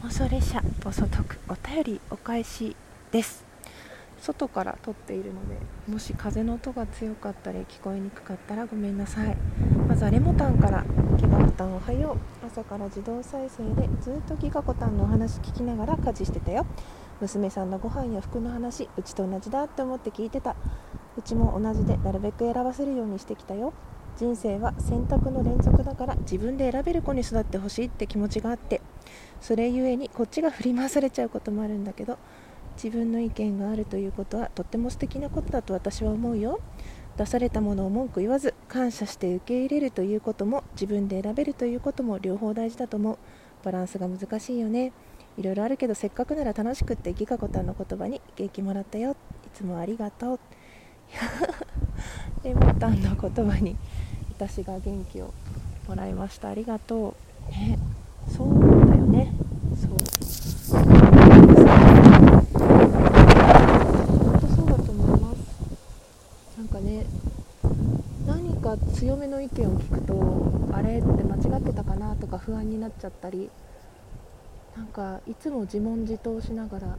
妄想列車暴走トークお便りお返しです。外から撮っているのでもし風の音が強かったり聞こえにくかったらごめんなさい。まずはレモタンから。ギガコタンおはよう。朝から自動再生でずっとギガコタンのお話聞きながら家事してたよ。娘さんのご飯や服の話うちと同じだって思って聞いてた。うちも同じでなるべく選ばせるようにしてきたよ。人生は選択の連続だから自分で選べる子に育ってほしいって気持ちがあって。それゆえにこっちが振り回されちゃうこともあるんだけど自分の意見があるということはとっても素敵なことだと私は思うよ。出されたものを文句言わず感謝して受け入れるということも自分で選べるということも両方大事だと思う。バランスが難しいよね。いろいろあるけどせっかくなら楽しくってギカコタンの言葉に元気もらったよ。いつもありがとう。レモタンの言葉に私が元気をもらいました。ありがとう。ね。そう強めの意見を聞くとあれって間違ってたかなとか不安になっちゃったりなんかいつも自問自答しながら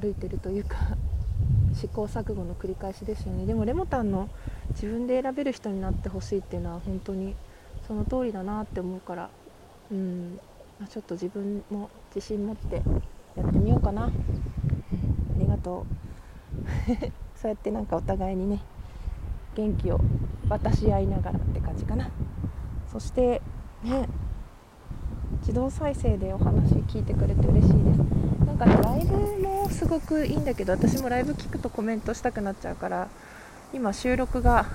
歩いてるというか 試行錯誤の繰り返しですよね。でもレモタンの自分で選べる人になってほしいっていうのは本当にその通りだなって思うからうん。ちょっと自分も自信持ってやってみようかな、ありがとう。そうやってなんかお互いにね元気を渡し合いながらって感じかな。そしてね自動再生でお話聞いてくれて嬉しいです。なんかねライブもすごくいいんだけど私もライブ聞くとコメントしたくなっちゃうから今収録が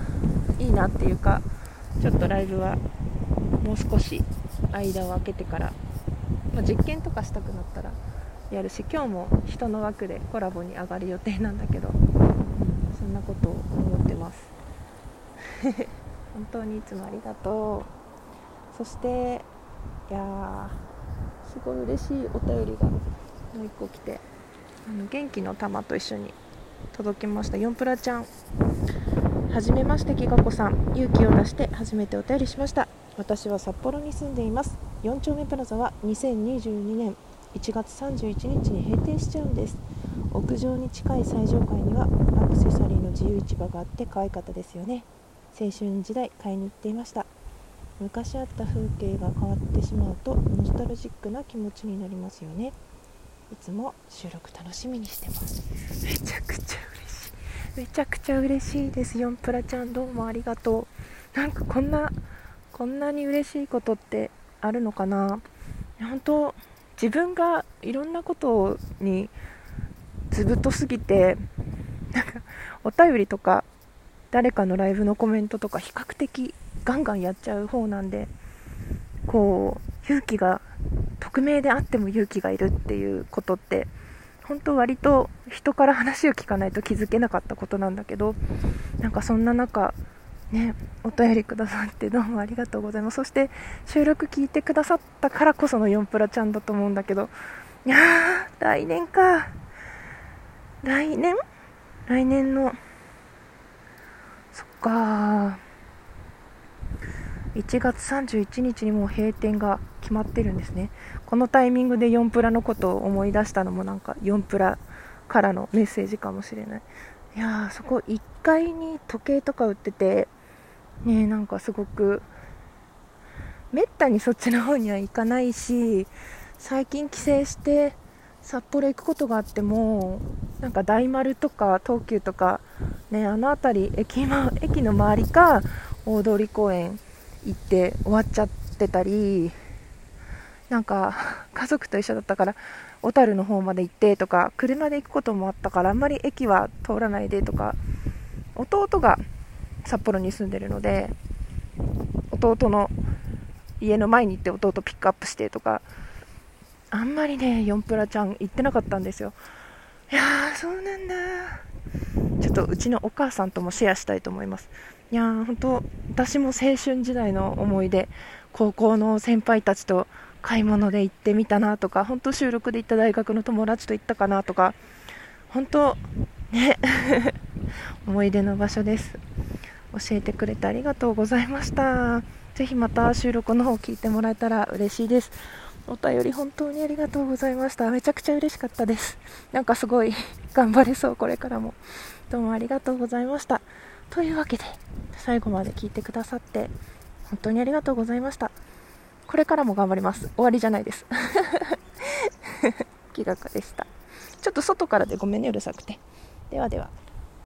いいなっていうかちょっとライブはもう少し間を空けてから、まあ、実験とかしたくなったらやるし今日も人の枠でコラボに上がる予定なんだけど、そんなことを思ってます。本当にいつもありがとう。そしていやすごい嬉しいお便りがもう1個来てあの元気の玉と一緒に届きました。4プラちゃんはじめましてきがこさん。勇気を出して初めてお便りしました。私は札幌に住んでいます。4丁目プラザは2022年1月31日に閉店しちゃうんです。屋上に近い最上階にはアクセサリーの自由市場があって可愛かったですよね。青春時代買いに行っていました。昔あった風景が変わってしまうとノスタルジックな気持ちになりますよね。いつも収録楽しみにしてます。めちゃくちゃ嬉しい。めちゃくちゃ嬉しいです。4プラちゃんどうもありがとう。なんかこんなこんなに嬉しいことってあるのかな。本当自分がいろんなことにずぶとすぎてなんかお便りとか誰かのライブのコメントとか比較的ガンガンやっちゃう方なんでこう勇気が匿名であっても勇気がいるっていうことって本当割と人から話を聞かないと気づけなかったことなんだけどなんかそんな中ねお便りくださってどうもありがとうございます。そして収録聞いてくださったからこその4プラちゃんだと思うんだけどいやー来年か。来年？来年のか。1月31日にもう閉店が決まってるんですね。このタイミングで4プラのことを思い出したのもなんか4プラからのメッセージかもしれない。いやーそこ1階に時計とか売っててねなんかすごくめったにそっちの方には行かないし最近帰省して札幌行くことがあってもなんか大丸とか東急とかね、あの辺り駅駅の周りか大通公園行って終わっちゃってたりなんか家族と一緒だったから小樽の方まで行ってとか車で行くこともあったからあんまり駅は通らないでとか弟が札幌に住んでるので弟の家の前に行って弟ピックアップしてとかあんまりね4プラちゃん行ってなかったんですよ。いやーそうなんだちょっとうちのお母さんともシェアしたいと思います。いやー本当私も青春時代の思い出高校の先輩たちと買い物で行ってみたなとか本当収録で行った大学の友達と行ったかなとか本当ね 思い出の場所です。教えてくれてありがとうございました。ぜひまた収録の方聞いてもらえたら嬉しいです。お便り本当にありがとうございました。めちゃくちゃ嬉しかったです。なんかすごい頑張れそうこれからも。どうもありがとうございました。というわけで最後まで聞いてくださって本当にありがとうございました。これからも頑張ります。終わりじゃないです。気がかでした。ちょっと外からでごめんねうるさくて。ではでは。